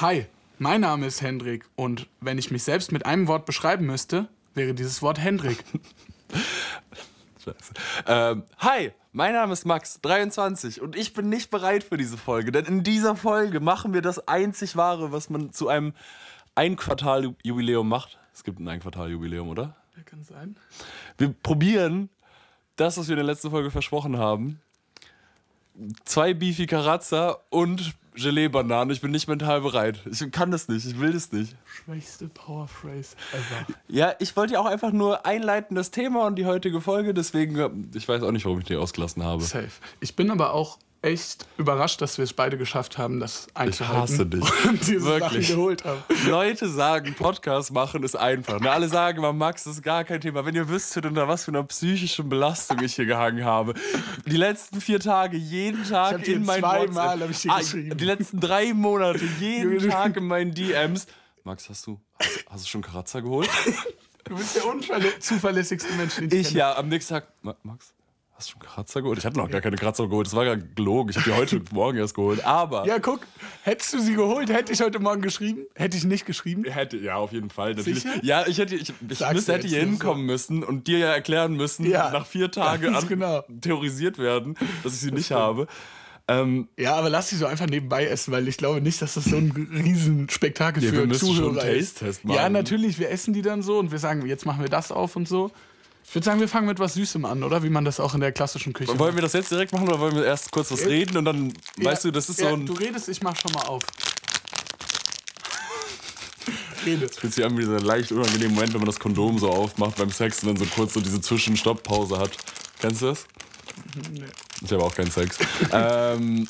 Hi, mein Name ist Hendrik und wenn ich mich selbst mit einem Wort beschreiben müsste, wäre dieses Wort Hendrik. Scheiße. Ähm, hi, mein Name ist Max, 23 und ich bin nicht bereit für diese Folge, denn in dieser Folge machen wir das einzig wahre, was man zu einem Ein-Quartal-Jubiläum macht. Es gibt ein Ein-Quartal-Jubiläum, oder? Ja, kann sein. Wir probieren das, was wir in der letzten Folge versprochen haben. Zwei Beefy Carazza und Gelee-Bananen. Ich bin nicht mental bereit. Ich kann das nicht. Ich will das nicht. Schwächste Powerphrase ever. Ja, ich wollte ja auch einfach nur einleiten das Thema und die heutige Folge. Deswegen, ich weiß auch nicht, warum ich die ausgelassen habe. Safe. Ich bin aber auch echt überrascht, dass wir es beide geschafft haben, das einzuhalten. hasse dich. Und diese Wirklich. Sachen geholt haben. Leute sagen, Podcast machen ist einfach. Ne? Alle sagen immer, Max, das ist gar kein Thema. Wenn ihr wüsstet, unter was für einer psychischen Belastung ich hier gehangen habe. Die letzten vier Tage, jeden Tag in meinen zweimal WhatsApp- hab ich dir Ah, geschrieben. Die letzten drei Monate, jeden. Tag in meinen DMs. Max, hast du, hast, hast du schon Karazza geholt? Du bist der unzuverlässigste Mensch, den ich, Ich kenne. ja, am nächsten Tag, Ma- Max, hast du schon Karazza geholt? Ich hatte noch gar keine Karazza geholt. Das war gar gelogen. Ich habe die heute Morgen erst geholt. Aber. Ja, guck, hättest du sie geholt, hätte ich heute Morgen geschrieben. Hätte ich nicht geschrieben. Hätte, ja, auf jeden Fall. Natürlich. Sicher? Ja, ich hätte, ich, ich müsste, hätte hier nur so. hinkommen müssen und dir ja erklären müssen, Ja, nach vier Tagen an, genau. theorisiert werden, dass ich sie nicht habe. Ähm, Ja, aber lass sie so einfach nebenbei essen, weil ich glaube nicht, dass das so ein Riesenspektakel Ja, wir für schon Zuhörer einen ist. Taste-Test Ja, machen. natürlich, wir essen die dann so und wir sagen, jetzt machen wir das auf und so. Ich würde sagen, wir fangen mit was Süßem an, oder? Wie man das auch in der klassischen Küche wollen wir das jetzt direkt machen oder wollen wir erst kurz was reden und dann, Ja, weißt du, das ist ja, so ein. Du redest, ich mach schon mal auf. Rede. Fühlt sich an wie dieser leicht unangenehme Moment, wenn man das Kondom so aufmacht beim Sex und dann so kurz so diese Zwischenstopppause hat. Kennst du das? Nee, Ich habe auch keinen Sex. ähm,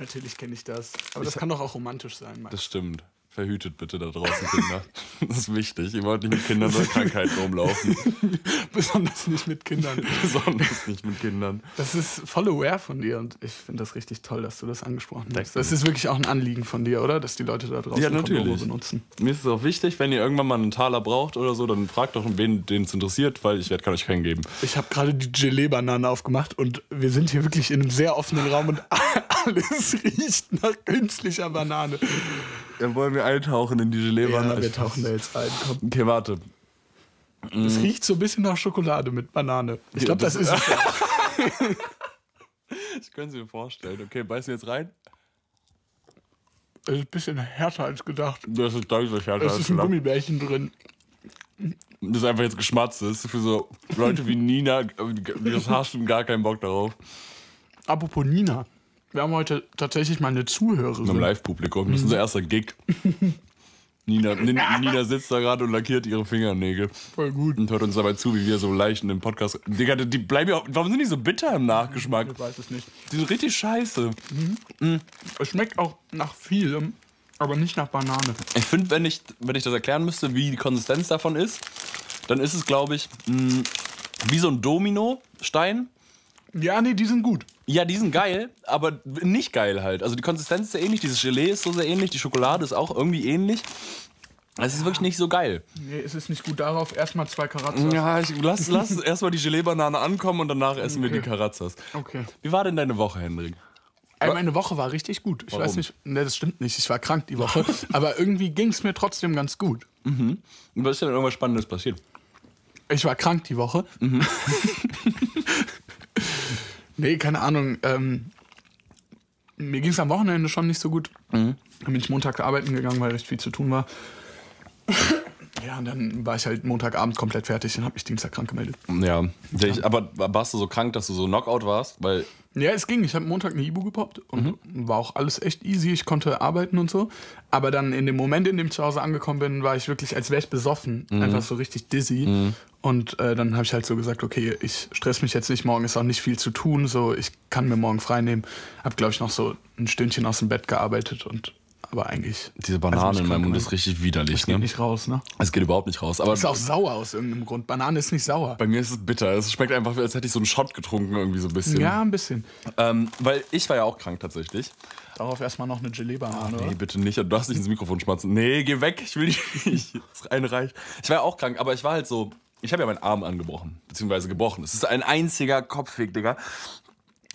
natürlich kenne ich das. Aber das kann doch auch romantisch sein. Max. das stimmt. Verhütet bitte da draußen, Kinder. Das ist wichtig. Ihr wollt nicht mit Kindern oder Krankheiten rumlaufen. Besonders nicht mit Kindern. Besonders nicht mit Kindern. Das ist voll aware von dir und ich finde das richtig toll, dass du das angesprochen hast. Das ist wirklich auch ein Anliegen von dir, oder? Dass die Leute da draußen Ja, Kondome natürlich. benutzen. Mir ist es auch wichtig, wenn ihr irgendwann mal einen Taler braucht oder so, dann fragt doch, wen den es interessiert, weil ich werd, kann euch keinen geben. Ich habe gerade die Gelee-Banane aufgemacht und wir sind hier wirklich in einem sehr offenen Raum und alles riecht nach künstlicher Banane. Dann wollen wir eintauchen in die Gelee-Banane. Ja, wir tauchen da jetzt rein. Komm. Okay, warte. Es riecht so ein bisschen nach Schokolade mit Banane. Ich glaube, das, das- ist es. Ich könnte es mir vorstellen. Okay, beißen wir jetzt rein? Das ist ein bisschen härter als gedacht. Das ist deutlich härter Es als ist ein gedacht. Gummibärchen drin. Das ist einfach jetzt geschmatzt. Das ist für so Leute wie Nina, das hast und gar keinen Bock darauf. Apropos Nina. Wir haben heute tatsächlich mal eine Im Zuhörerin. Live-Publikum. Das ist unser erster Gig. Nina, Nina sitzt da gerade und lackiert ihre Fingernägel Voll gut. und hört uns dabei zu, wie wir so leicht in dem Podcast. Digga, die bleiben ja. Warum sind die so bitter im Nachgeschmack? Ich weiß es nicht. Die sind richtig scheiße. Es schmeckt auch nach vielem, aber nicht nach Banane. Ich finde, wenn ich, wenn ich das erklären müsste, wie die Konsistenz davon ist, dann ist es, glaube ich, mh, wie so ein Dominostein. Ja, nee, die sind gut. Ja, die sind geil, aber nicht geil halt. Also die Konsistenz ist sehr ähnlich, dieses Gelee ist so sehr ähnlich, die Schokolade ist auch irgendwie ähnlich. Es ist wirklich nicht so geil. Nee, es ist nicht gut darauf. Erstmal zwei Karatzen. Ja, ich, lass, lass erstmal die Gelee-Banane ankommen und danach essen wir die Okay. Karazzas. Okay. Wie war denn deine Woche, Hendrik? Meine Woche war richtig gut. Ich Warum? weiß nicht, ne, das stimmt nicht. Ich war krank die Woche. aber irgendwie ging es mir trotzdem ganz gut. Und was ist denn irgendwas Spannendes passiert? Ich war krank die Woche. nee, keine Ahnung. Ähm, mir ging es am Wochenende schon nicht so gut. Dann bin ich Montag arbeiten gegangen, weil recht viel zu tun war. Ja, und dann war ich halt Montagabend komplett fertig und habe mich Dienstag krank gemeldet. Ja, ich, aber warst du so krank, dass du so Knockout warst? Weil Ja, es ging. Ich habe Montag eine Ibu gepoppt und war auch alles echt easy. Ich konnte arbeiten und so. Aber dann in dem Moment, in dem ich zu Hause angekommen bin, war ich wirklich, als wäre ich besoffen. Einfach so richtig dizzy. Und äh, dann habe ich halt so gesagt, okay, ich stress mich jetzt nicht. Morgen ist auch nicht viel zu tun. So, ich kann mir morgen frei nehmen. Hab, glaube ich, noch so ein Stündchen aus dem Bett gearbeitet und aber eigentlich. diese Banane Also in meinem Mund ist gemacht. richtig widerlich. Das geht Ne? nicht raus, ne? Es geht überhaupt nicht raus. Aber Ist auch sauer aus irgendeinem Grund. Banane ist nicht sauer. bei mir ist es bitter. Es schmeckt einfach, als hätte ich so einen Shot getrunken, irgendwie so ein bisschen. Ja, ein bisschen. Ähm, weil ich war ja auch krank tatsächlich. Darauf erstmal noch eine Gelee-Banane. Nee, oder? bitte nicht. Du darfst nicht ins Mikrofon schmatzen. Nee, geh weg. Ich will nicht. Das eine reicht. Ich war ja auch krank, aber ich war halt so. Ich habe ja meinen Arm angebrochen. Beziehungsweise gebrochen. Es ist ein einziger Kopfweg, Digga.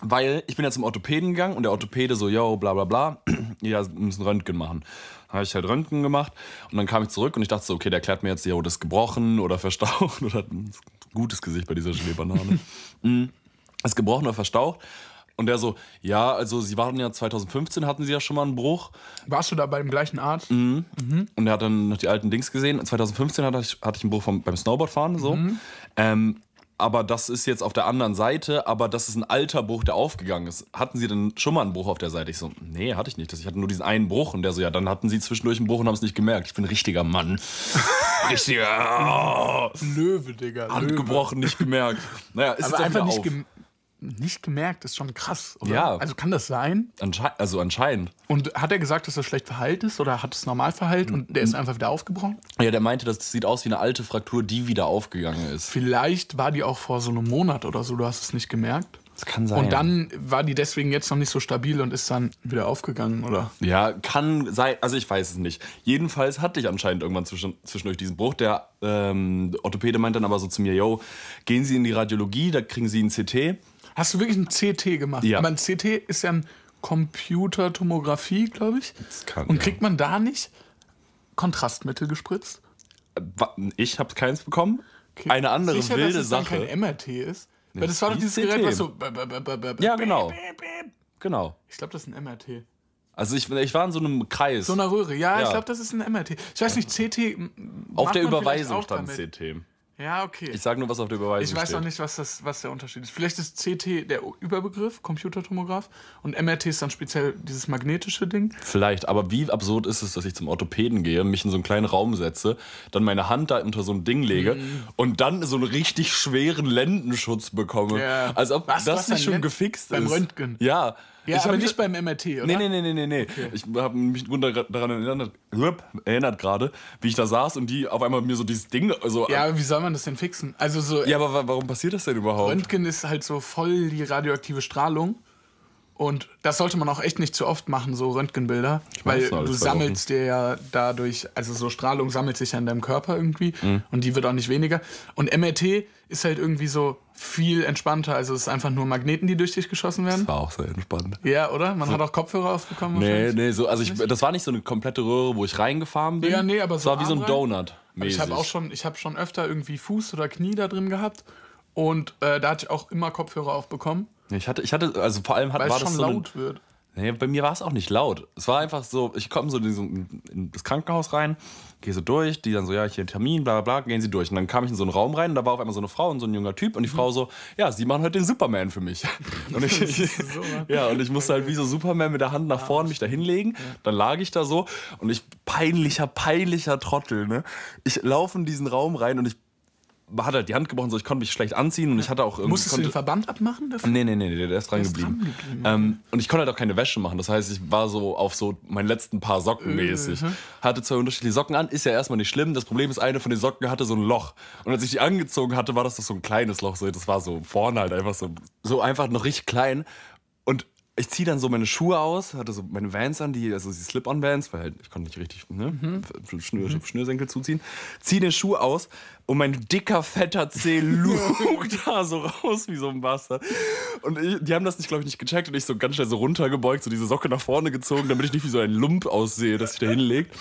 Weil ich bin ja zum Orthopäden gegangen und der Orthopäde so, yo, bla bla bla, ja, wir müssen Röntgen machen. Dann habe ich halt Röntgen gemacht und dann kam ich zurück und ich dachte so, okay, der erklärt mir jetzt, yo, das ist gebrochen oder verstaucht oder hat ein gutes Gesicht bei dieser Gelee-Banane. mm, ist gebrochen oder verstaucht. Und der so, ja, also sie waren ja 2015, hatten sie ja schon mal einen Bruch. Warst du da beim gleichen Arzt? Und er hat dann noch die alten Dings gesehen. 2015 hatte ich, hatte ich einen Bruch vom, beim Snowboardfahren, so. Ähm, aber das ist jetzt auf der anderen Seite, aber das ist ein alter Bruch, der aufgegangen ist. Hatten Sie denn schon mal einen Bruch auf der Seite? Ich so, nee, hatte ich nicht. Ich hatte nur diesen einen Bruch. Und der so, ja, dann hatten Sie zwischendurch einen Bruch und haben es nicht gemerkt. Ich bin ein richtiger Mann. richtiger. Löwe, Digga. Handgebrochen, nicht gemerkt. Naja, ist Aber jetzt einfach nicht, auf. Nicht gemerkt, ist schon krass, oder? Ja. Also kann das sein? Anschei also anscheinend. Und hat er gesagt, dass er schlecht verheilt ist oder hat es normal verheilt und der ist einfach wieder aufgebrochen? Ja, der meinte, das sieht aus wie eine alte Fraktur, die wieder aufgegangen ist. Vielleicht war die auch vor so einem Monat oder so, du hast es nicht gemerkt. Das kann sein. Und dann war die deswegen jetzt noch nicht so stabil und ist dann wieder aufgegangen, oder? Ja, kann sein, also ich weiß es nicht. Jedenfalls hatte ich anscheinend irgendwann zwischen, zwischendurch diesen Bruch. Der ähm, Orthopäde meint dann aber so zu mir, yo, gehen Sie in die Radiologie, da kriegen Sie ein CT. Hast du wirklich ein CT gemacht? Ja. Aber ein CT ist ja ein Computertomographie, glaube ich. kann, und ja. kriegt man da nicht Kontrastmittel gespritzt? Wa- Ich habe keins bekommen. Eine andere Sicher, wilde dass es Sache. dann kein MRT ist? Weil das war doch dieses CT. Gerät, was so. Ja, genau. Genau. Ich glaube, das ist ein MRT. Also ich, ich war in so einem Kreis. So eine Röhre. Ja, ich Ja. glaube, das ist ein MRT. Ich weiß nicht, CT. auf der Überweisung stand damit. CT. Ja, okay. Ich sage nur, was auf der Überweisung Ich weiß steht. auch nicht, was, das, was der Unterschied ist. Vielleicht ist CT der Überbegriff, Computertomograph, und MRT ist dann speziell dieses magnetische Ding. Vielleicht, aber wie absurd ist es, dass ich zum Orthopäden gehe, mich in so einen kleinen Raum setze, dann meine Hand da unter so ein Ding lege Mhm. und dann so einen richtig schweren Lendenschutz bekomme. Ja. Als ob Was, das hast nicht schon Lenden- gefixt beim ist. Röntgen? Ja. Ja, ich aber nicht beim MRT, oder? Nee, nee, nee, nee, nee, nee. Ich habe mich daran erinnert, erinnert gerade, wie ich da saß und die auf einmal mir so dieses Ding. Also, Ja, aber wie soll man das denn fixen? Also so ja, aber wa- warum passiert das denn überhaupt? Röntgen ist halt so voll die radioaktive Strahlung. Und das sollte man auch echt nicht zu oft machen, so Röntgenbilder. Weil du sammelst dir ja dadurch, also so Strahlung sammelt sich ja in deinem Körper irgendwie Mhm. und die wird auch nicht weniger. Und MRT ist halt irgendwie so viel entspannter. Also es ist einfach nur Magneten, die durch dich geschossen werden. Das war auch sehr entspannt. Ja, oder? Man hat auch Kopfhörer aufbekommen. Nee, nee, so, also ich, das war nicht so eine komplette Röhre, wo ich reingefahren bin. Ja, nee, aber Es so war wie so ein. Donut. Ich habe auch schon, ich habe schon öfter irgendwie Fuß oder Knie da drin gehabt. Und äh, da hatte ich auch immer Kopfhörer aufbekommen, Ich hatte, ich hatte, also vor allem hat, weil war es das schon so laut wird. Nee, bei mir war es auch nicht laut. Es war einfach so, ich komme so in, diesen, in das Krankenhaus rein, gehe so durch, die dann so, ja, hier ein Termin, bla bla bla, gehen sie durch. Und dann kam ich in so einen Raum rein und da war auf einmal so eine Frau und so ein junger Typ und die Frau so, ja, sie machen heute den Superman für mich. Und ich, ja, und ich musste halt wie so Superman mit der Hand nach vorne mich da hinlegen. Dann lag ich da so und ich, peinlicher, peinlicher Trottel, ne? Ich laufe in diesen Raum rein und ich hatte halt die Hand gebrochen, so ich konnte mich schlecht anziehen und ich hatte auch irgendwie. Musstest du konnte, den Verband abmachen dafür? Nee, nee, nee, nee, der ist dran geblieben. dran geblieben, Ähm, und ich konnte halt auch keine Wäsche machen. Das heißt, ich war so auf so meinen letzten paar Socken mäßig. Hatte zwei unterschiedliche Socken an, ist ja erstmal nicht schlimm. Das Problem ist, eine von den Socken hatte so ein Loch. Und als ich die angezogen hatte, war das doch so ein kleines Loch. So, das war so vorne halt einfach so, so einfach noch richtig klein. Und ich ziehe dann so meine Schuhe aus, hatte so meine Vans an, die, also die Slip-on-Vans, weil halt, ich konnte nicht richtig ne, Schnür, Schnürsenkel zuziehen. Ziehe den Schuh aus und mein dicker, fetter Zeh lugt da so raus wie so ein Bastard. Und ich, die haben das nicht, glaube ich, nicht gecheckt und ich so ganz schnell so runtergebeugt, so diese Socke nach vorne gezogen, damit ich nicht wie so ein Lump aussehe, dass ich da hinlegt.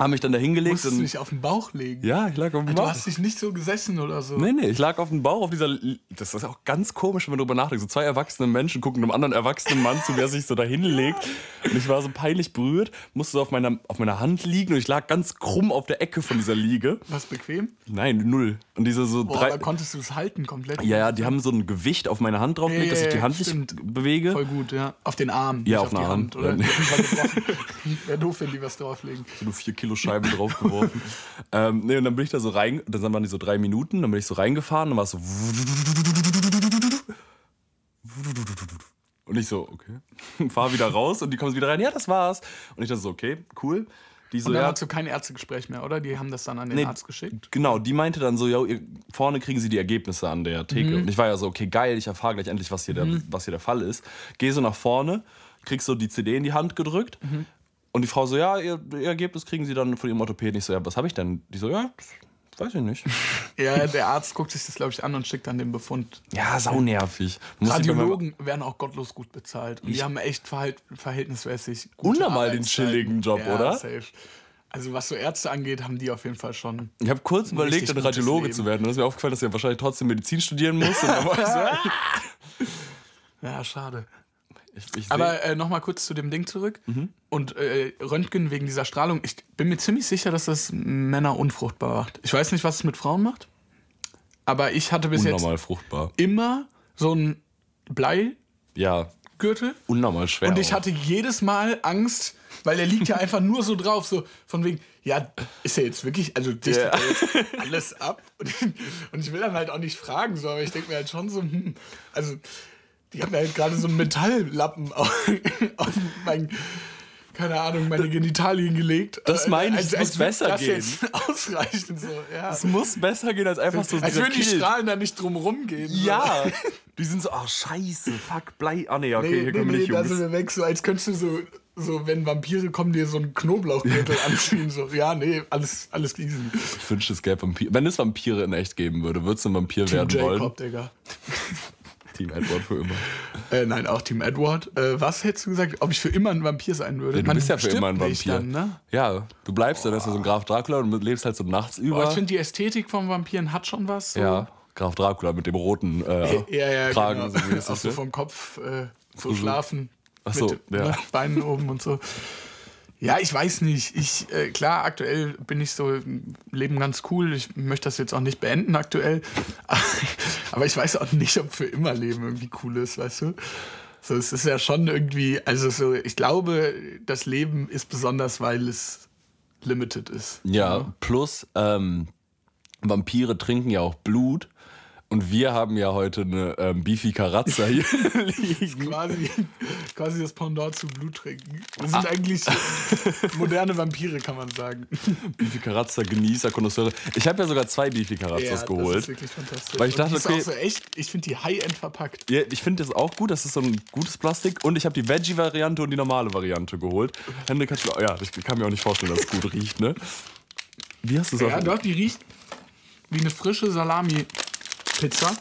Haben mich dann da hingelegt Musstest du dich auf den Bauch legen? Ja, ich lag auf dem Du Bauch. hast dich nicht so gesessen oder so. Nee, nee, ich lag auf dem Bauch auf dieser. Das ist auch ganz komisch, wenn man darüber nachdenkt. So zwei erwachsene Menschen gucken einem anderen erwachsenen Mann zu, der sich so da hinlegt. Und ich war so peinlich berührt, musste so auf meiner, auf meiner Hand liegen und ich lag ganz krumm auf der Ecke von dieser Liege. Was bequem? Nein, null. Und diese so Boah, drei. da konntest du es halten komplett. Ja, ja, die haben so ein Gewicht auf meine Hand draufgelegt, Ja, dass ich die Hand stimmt. nicht bewege. Voll gut, ja. Auf den Arm, Ja, auf auf die den Arm. Hand. Oder? Ja, nee. Wäre doof, wenn die was drauflegen. nur vier Kilo Scheiben draufgeworfen. ähm, nee, und dann bin ich da so rein, dann waren die so drei Minuten, dann bin ich so reingefahren, dann war es so. Und ich so, okay. Fahr wieder raus und die kommen wieder rein, ja, das war's. Und ich dachte so, okay, cool. Die so, Und dann ja, hast du kein Ärztegespräch mehr, oder? Die haben das dann an den Nee, Arzt geschickt. Genau, die meinte dann so, ja, ihr, vorne kriegen sie die Ergebnisse an der Theke. Und ich war ja so, okay, geil, ich erfahre gleich endlich, was hier, der, was hier der Fall ist. Geh so nach vorne, kriegst so die CD in die Hand gedrückt. Und die Frau so, ja, ihr, ihr Ergebnis kriegen sie dann von ihrem Orthopäden. Ich so, ja, was habe ich denn? Die so, ja, Weiß ich nicht. Ja, der Arzt guckt sich das, glaube ich, an und schickt dann den Befund. Ja, saunervig. Muss ich Radiologen werden auch gottlos gut bezahlt. Und die haben echt verhalt, verhältnismäßig gute Unnormal den chilligen Job, ja, oder? Safe. Also was so Ärzte angeht, haben die auf jeden Fall schon. Ich habe kurz überlegt, ein Radiologe Leben. zu werden. Und dann ist mir aufgefallen, dass er wahrscheinlich trotzdem Medizin studieren muss. Ich. Ja, schade. Ich, ich Aber äh, nochmal kurz zu dem Ding zurück. Und äh, Röntgen wegen dieser Strahlung. Ich bin mir ziemlich sicher, dass das Männer unfruchtbar macht. Ich weiß nicht, was es mit Frauen macht. Aber ich hatte bis unnormal fruchtbar. jetzt immer so ein Bleigürtel. Ja, unnormal schwer. Und ich auch. hatte jedes Mal Angst, weil er liegt ja einfach nur so drauf, so von wegen, ja, ist er jetzt wirklich, also dichtet Ja. er jetzt alles ab? Und, und ich will dann halt auch nicht fragen, so, aber ich denke mir halt schon so, hm, also die haben ja halt gerade so einen Metalllappen auf, auf mein, keine Ahnung, meine Genitalien gelegt. Das meine ich, es muss besser das gehen. jetzt ausreichen, so, ja. es muss besser gehen als einfach so Als würden die. Strahlen da nicht drum rumgehen. so. Ja. Die sind so, ach scheiße, fuck, Blei. Ah nee, okay, Nee, hier nee, können wir nee, nicht da sind wir weg, so als könntest du so, so wenn Vampire kommen, dir so einen Knoblauchgürtel anziehen. So, ja, nee, alles, alles easy. Ich wünschte, es gäbe Vampire. Wenn es Vampire in echt geben würde, würdest du ein Vampir Team werden wollen? Jacob, Digga. Team Edward für immer. Äh, nein, auch Team Edward. Äh, was hättest du gesagt, ob ich für immer ein Vampir sein würde? Ja, du Man bist ja für immer ein Vampir. Dann, ne? Ja, du bleibst dann, das ist so ein Graf Dracula und lebst halt so nachts Aber über. ich finde, die Ästhetik von Vampiren hat schon was. So. ja, Graf Dracula mit dem roten äh, ja, ja Kragen. genau. So auch so ne? vom Kopf äh, so schlafen. Ach so, mit ja. ne, Beinen oben und so. Ja, ich weiß nicht. Ich, äh, klar, aktuell bin ich so, Leben ganz cool. Ich möchte das jetzt auch nicht beenden aktuell. Aber ich weiß auch nicht, ob für immer Leben irgendwie cool ist, weißt du? So, es ist ja schon irgendwie, also so, ich glaube, das Leben ist besonders, weil es limited ist. Ja, plus ähm, Vampire trinken ja auch Blut. Und wir haben ja heute eine ähm, Beefy Carazza hier liegen. Quasi, quasi das Pendant zu Blut trinken. Wir Ah. sind eigentlich moderne Vampire, kann man sagen. Beefy Carazza, Genießer, Konnoisseure. Ich habe ja sogar zwei Beefy Carazzas das ist geholt. wirklich fantastisch. Weil ich dachte, die ist okay- auch so echt, ich finde die High-End verpackt. Ja, ich finde das auch gut. Das ist so ein gutes Plastik. Und ich habe die Veggie-Variante und die normale Variante geholt. Hendrik hat schon, ja, ich kann mir auch nicht vorstellen, dass es gut riecht, ne? Wie hast du es Ja, doch, die riecht wie eine frische Salami-Pizza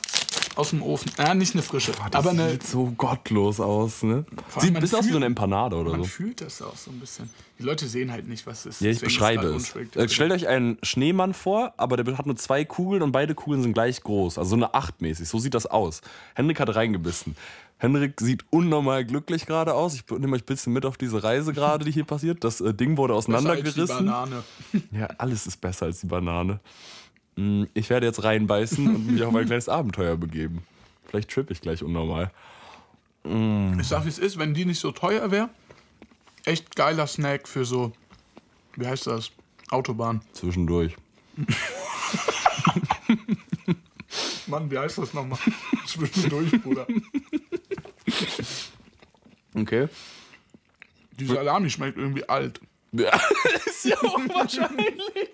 aus dem Ofen. Ja, nicht eine frische, Das aber eine. sieht so gottlos aus, ne? Sieht man ein bisschen aus wie so eine Empanade oder Man so. fühlt das auch so ein bisschen. Die Leute sehen halt nicht, was es ist. Ja, ich beschreibe es. Äh, Stellt euch einen Schneemann vor, aber der hat nur zwei Kugeln und beide Kugeln sind gleich groß. Also so eine Acht mäßig. So sieht das aus. Hendrik hat reingebissen. Hendrik sieht unnormal glücklich gerade aus. Ich nehme euch ein bisschen mit auf diese Reise gerade, die hier passiert. Das äh, Ding wurde Besser als die auseinandergerissen. Banane. Ja, alles ist besser als die Banane. Mm, Ich werde jetzt reinbeißen und mich auf ein kleines Abenteuer begeben. Vielleicht trippe ich gleich unnormal. Ich sag, wie es ist, wenn die nicht so teuer wäre. Echt geiler Snack für so, wie heißt das? Autobahn. Zwischendurch. Mann, wie heißt das nochmal? Zwischendurch, Bruder. Okay. Die Salami schmeckt irgendwie alt. Ja, ist ja auch wahrscheinlich.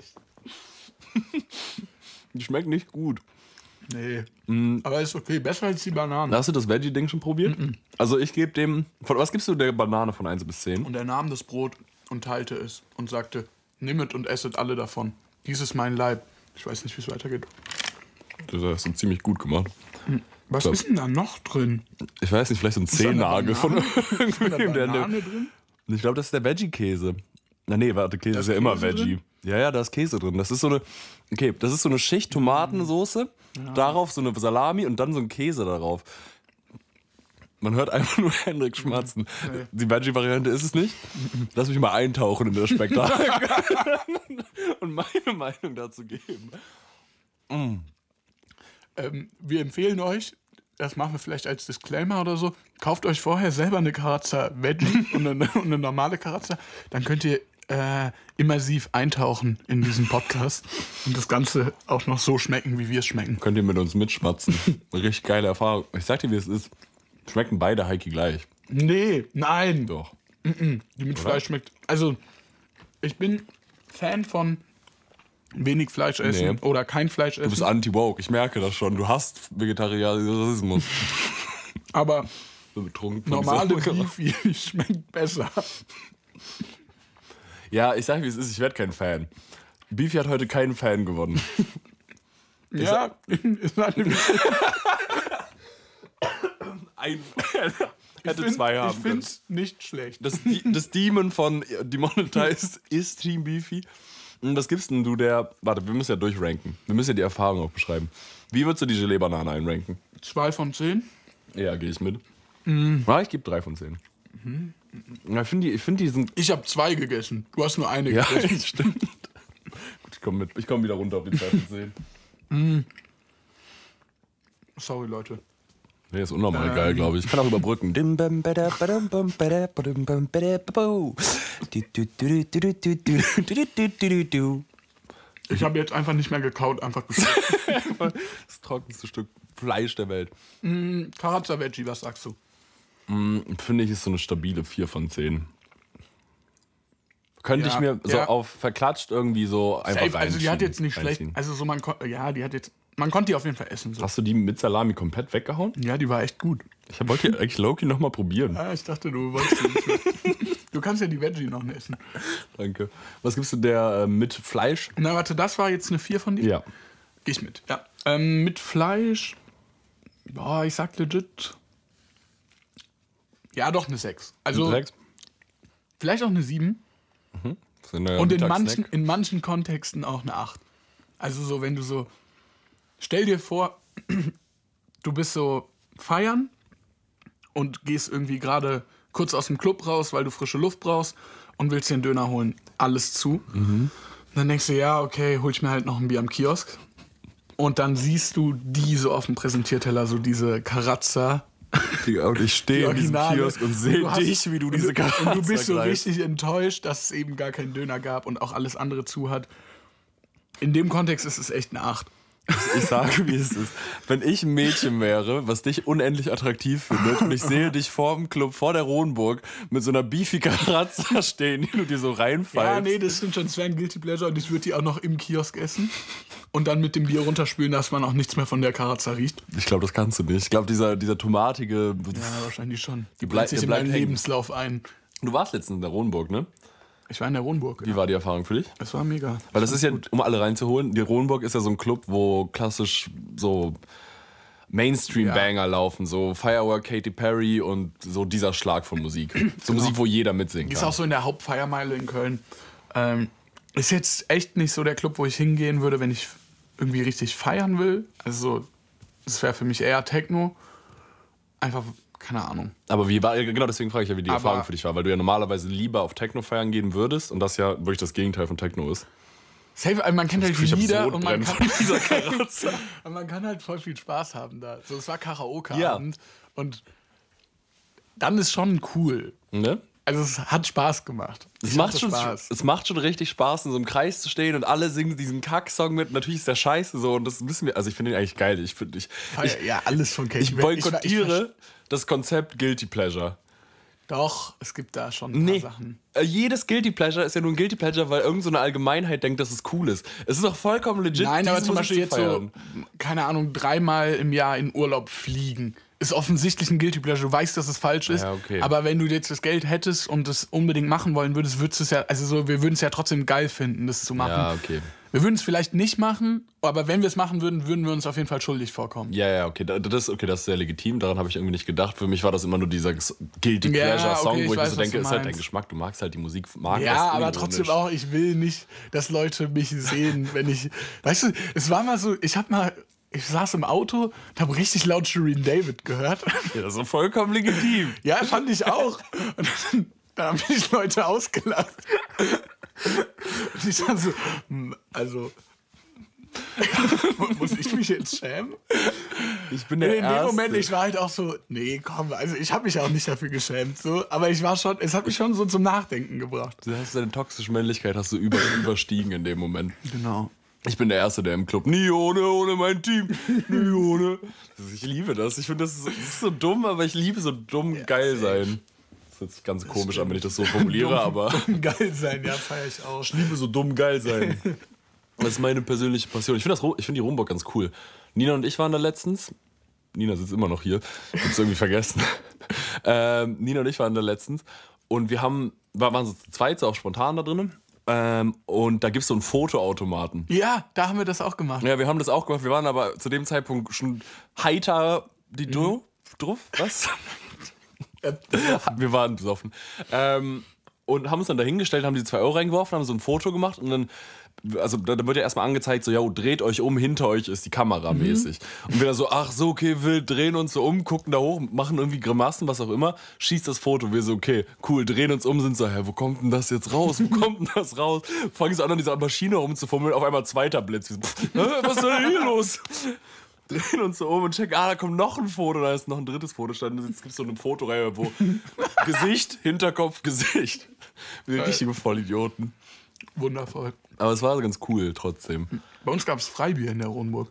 Die schmeckt nicht gut. Nee. Mm. Aber ist okay. Besser als die Banane. Hast du das Veggie-Ding schon probiert? Also ich gebe dem. Von, was gibst du der Banane von 1 bis 10? Und er nahm das Brot und teilte es und sagte, nimmet und esset alle davon. Dies ist mein Leib. Ich weiß nicht, wie es weitergeht. Das hast du ziemlich gut gemacht. Was glaub- ist denn da noch drin? Ich weiß nicht, vielleicht so ein eine Zehennagel von Banane? Ist da irgendwem. Der, Banane drin? ich glaube, das ist der Veggie-Käse. Na nee, warte, Käse Da ist ja immer Käse Veggie. Ja, ja, da ist Käse drin. Das ist so eine. Okay, das ist so eine Schicht Tomatensoße. Darauf so eine Salami und dann so ein Käse darauf. Man hört einfach nur Hendrik schmatzen. Nee. Die Veggie-Variante ist es nicht. Lass mich mal eintauchen in das Spektakel und meine Meinung dazu geben. Ähm, wir empfehlen euch, das machen wir vielleicht als Disclaimer oder so, kauft euch vorher selber eine Karazza Veggie und, eine, und eine normale Karazza. Dann könnt ihr äh, immersiv eintauchen in diesen Podcast und das Ganze auch noch so schmecken, wie wir es schmecken. Könnt ihr mit uns mitschmatzen. Richtig geile Erfahrung. Ich sag dir, wie es ist. Schmecken beide Heiki gleich. Nee, nein. Doch. Die mit Fleisch schmeckt. Also, ich bin Fan von wenig Fleisch essen Nee. oder kein Fleisch Du bist essen. anti-woke, ich merke das schon. Du hast Vegetarismus. Aber normale Beefy schmeckt besser. Ja, ich sag, wie es ist, ich werde kein Fan. Beefy hat heute keinen Fan gewonnen. Ja, ist Ein hätte find- zwei haben Ich können. finde es nicht schlecht. Das, das Demon von Demonetized ist Team Beefy. Und was gibst denn du der. Warte, wir müssen ja durchranken. Wir müssen ja die Erfahrung auch beschreiben. Wie würdest du die Gelee-Banane einranken? Zwei von zehn. Ja, gehe ich mit. Mhm. Ja, ich gebe drei von zehn. Ja, ich finde die, ich find diesen. Ich habe zwei gegessen. Du hast nur eine ja, gegessen. Stimmt. Gut, ich komme komm wieder runter auf die Zeit und sehen. Mm. Sorry, Leute. Nee, ist unnormal ähm. geil, glaube ich. Ich kann auch überbrücken. Ich habe jetzt einfach nicht mehr gekaut, einfach das trockenste Stück Fleisch der Welt. Mm, Karazza Veggie, was sagst du? Finde ich, ist so eine stabile 4 von 10. Könnte Ja, ich mir so ja. auf verklatscht irgendwie so einfach Safe, also die hat jetzt nicht schlecht. Also so man ja, die hat jetzt. Man konnte die auf jeden Fall essen. So. Hast du die mit Salami komplett weggehauen? Ja, die war echt gut. Ich wollte die eigentlich Loki nochmal probieren. Ah, ich dachte, du wolltest die nicht. Du kannst ja die Veggie noch essen. Danke. Was gibst du der äh, mit Fleisch? Na, warte, das war jetzt eine 4 von dir? Ja. Geh ich mit. Ja. Ähm, mit Fleisch. Boah, ich sag legit. Ja, doch eine 6. Also Sechs? vielleicht auch eine 7. Das ist ein neuer Und in manchen, in manchen Kontexten auch eine 8. Also so, wenn du so. Stell dir vor, du bist so feiern und gehst irgendwie gerade kurz aus dem Club raus, weil du frische Luft brauchst und willst dir einen Döner holen. Alles zu. Dann denkst du, ja, okay, hol ich mir halt noch ein Bier am Kiosk. Und dann siehst du die so auf dem Präsentierteller, so diese Karazza. Digga, Und ich Die stehe in diesem. Kiosk und sehe dich, wie du diese und, und du bist so richtig enttäuscht, dass es eben gar keinen Döner gab und auch alles andere zu hat. In dem Kontext ist es echt eine 8. Ich sage, wie es ist. Wenn ich ein Mädchen wäre, was dich unendlich attraktiv findet und ich sehe dich vor dem Club, vor der Rohnburg, mit so einer beefy Karazza stehen, die du dir so reinfallst. Ja, nee, das stimmt schon. Es wäre ein Guilty Pleasure und ich würde die auch noch im Kiosk essen. Und dann mit dem Bier runterspülen, dass man auch nichts mehr von der Karazza riecht. Ich glaube, das kannst du nicht. Ich glaube, dieser, dieser tomatige. Ja, wahrscheinlich schon. Die Bleib- bleibt sich in meinen. Lebenslauf ein. Du warst letztens in der Rohnburg, ne? Ich war in der Wohnburg. Wie Ja. war die Erfahrung für dich? Es war mega. Weil das ist ja, um alle reinzuholen, die Rohnburg ist ja so ein Club, wo klassisch so Mainstream-Banger laufen, so Firework, Katy Perry und so dieser Schlag von Musik. So Musik, wo jeder mitsingen Ist kann. auch so in der Hauptfeiermeile in Köln. Ähm, ist jetzt echt nicht so der Club, wo ich hingehen würde, wenn ich irgendwie richtig feiern will. Also, so, das wäre für mich eher Techno. Einfach, keine Ahnung. Aber wie war, genau deswegen frage ich ja, wie die Aber- Erfahrung für dich war, weil du ja normalerweise lieber auf Techno feiern gehen würdest und das ja wirklich das Gegenteil von Techno ist. Safe, also man kennt halt Ich die Lieder und man kann, und man kann halt voll viel Spaß haben da. So, es war Karaoke-Abend und dann ist schon cool. ne? Also es hat Spaß gemacht. Es Ich macht, schon, Spaß. es macht schon richtig Spaß, in so einem Kreis zu stehen und alle singen diesen Kack-Song mit. Natürlich ist der scheiße so und das müssen wir. Also, ich finde ihn eigentlich geil. Ich, find- ich, ich, ja, alles von Katy ich boykottiere das Konzept Guilty Pleasure. Doch, es gibt da schon ein paar Nee. Sachen. Äh, Jedes Guilty Pleasure ist ja nur ein Guilty Pleasure, weil irgendeine so eine Allgemeinheit denkt, dass es cool ist. Es ist auch vollkommen legit. Nein, aber zum Beispiel jetzt so, keine Ahnung, dreimal im Jahr in Urlaub fliegen. Ist offensichtlich ein Guilty Pleasure. Du weißt, dass es falsch ist. Ja, okay. Aber wenn du jetzt das Geld hättest und es unbedingt machen wollen würdest, würdest du es ja, also so, wir würden es ja trotzdem geil finden, das zu machen. Ja, okay. Wir würden es vielleicht nicht machen, aber wenn wir es machen würden, würden wir uns auf jeden Fall schuldig vorkommen. Ja, ja, okay. Da- Das, okay, das ist sehr legitim. Daran habe ich irgendwie nicht gedacht. Für mich war das immer nur dieser Guilty Ja, Pleasure Song, okay, ich wo ich weiß, mir so denke, ist halt dein. Geschmack. Du magst halt die Musik, mag Ja, aber trotzdem auch, ich will nicht, dass Leute mich sehen, wenn ich. Weißt du, es war mal so, ich hab mal. Ich saß im Auto und habe richtig laut Shireen David gehört. Ja, das ist vollkommen legitim. Ja, fand ich auch. Und dann, dann haben mich Leute ausgelacht. Und ich dann so, hm, also. muss ich mich jetzt schämen? Ich bin In der dem Erste. Moment, ich war halt auch so, nee, komm, also ich habe mich auch nicht dafür geschämt, so, aber ich war schon, es hat mich schon so zum Nachdenken gebracht. Du hast deine toxische Männlichkeit hast du über, überstiegen in dem Moment. Genau. Ich bin der Erste, der im Club nie ohne, ohne mein Team, nie ohne. Ich liebe das. Ich finde, das, das ist so dumm, aber ich liebe so dumm geil sein. Das hört sich ganz komisch an, wenn ich das so formuliere, aber Geil sein, ja, feier ich auch. ich liebe so dumm geil sein. Das ist meine persönliche Passion. Ich finde finde die Rumburg ganz cool. Nina und ich waren da letztens. Nina sitzt immer noch hier. Ich hab's irgendwie vergessen. Ähm, Nina und ich waren da letztens. Und wir haben, war- waren so zu zweit, so auch spontan da drinnen. Ähm, und da gibt es so einen Fotoautomaten. Ja, da haben wir das auch gemacht. Ja, wir haben das auch gemacht. Wir waren aber zu dem Zeitpunkt schon heiter die mhm. Druff. Was? wir waren besoffen. Ähm, und haben uns dann dahingestellt, haben die zwei Euro reingeworfen, haben so ein Foto gemacht und dann also da, wird ja erstmal angezeigt, so, ja, dreht euch um, hinter euch ist die Kamera mhm. mäßig. Und wir da so, ach so, okay, wir drehen uns so um, gucken da hoch, machen irgendwie Grimassen, was auch immer, schießt das Foto. Wir so, okay, cool, drehen uns um, sind so, hä, wo kommt denn das jetzt raus? Wo kommt denn das raus? Fangen so an, an dieser Maschine rumzufummeln, auf einmal zweiter Blitz. So, was ist denn hier los? Drehen uns so um und checken, ah, da kommt noch ein Foto, da ist noch ein drittes Foto. Jetzt gibt es so eine Fotoreihe, wo Gesicht, Hinterkopf, Gesicht. Wir sind richtige Vollidioten. Wundervoll. Aber es war ganz cool trotzdem. Bei uns gab es Freibier in der Ronburg.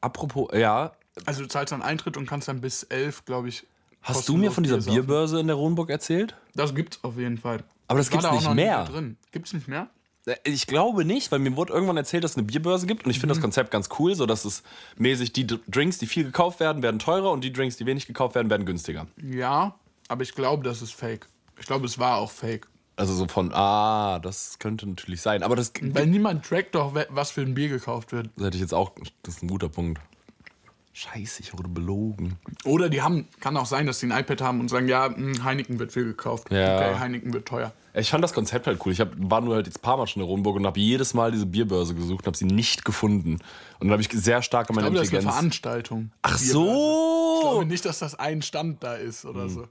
Apropos, ja. Also du zahlst dann Eintritt und kannst dann bis elf, glaube ich. Hast du mir von dieser Bierbörse in der Ronburg erzählt? Das gibt's auf jeden Fall. Aber das, das gibt's da nicht mehr. Nicht mehr drin. Gibt's nicht mehr? Äh, ich glaube nicht, weil mir wurde irgendwann erzählt, dass es eine Bierbörse gibt und ich finde mhm. das Konzept ganz cool, so dass es mäßig die Drinks, die viel gekauft werden, werden teurer und die Drinks, die wenig gekauft werden, werden günstiger. Ja, aber ich glaube, das ist fake. Ich glaube, es war auch fake. Also so von, ah, das könnte natürlich sein. Aber das. Weil niemand trackt doch, was für ein Bier gekauft wird. Das hätte ich jetzt auch. Das ist ein guter Punkt. Scheiße, ich wurde belogen. Oder die haben, kann auch sein, dass sie ein iPad haben und sagen, ja, hm, Heineken wird viel gekauft. Ja. Okay, Heineken wird teuer. Ich fand das Konzept halt cool. Ich hab, war nur halt jetzt ein paar Mal schon in Ronburg und habe jedes Mal diese Bierbörse gesucht und habe sie nicht gefunden. Und dann habe ich sehr stark an meiner ich glaube, Intelligenz. Das ist eine Veranstaltung. Ach so! Ich glaube nicht, dass das ein Stand da ist oder hm. so.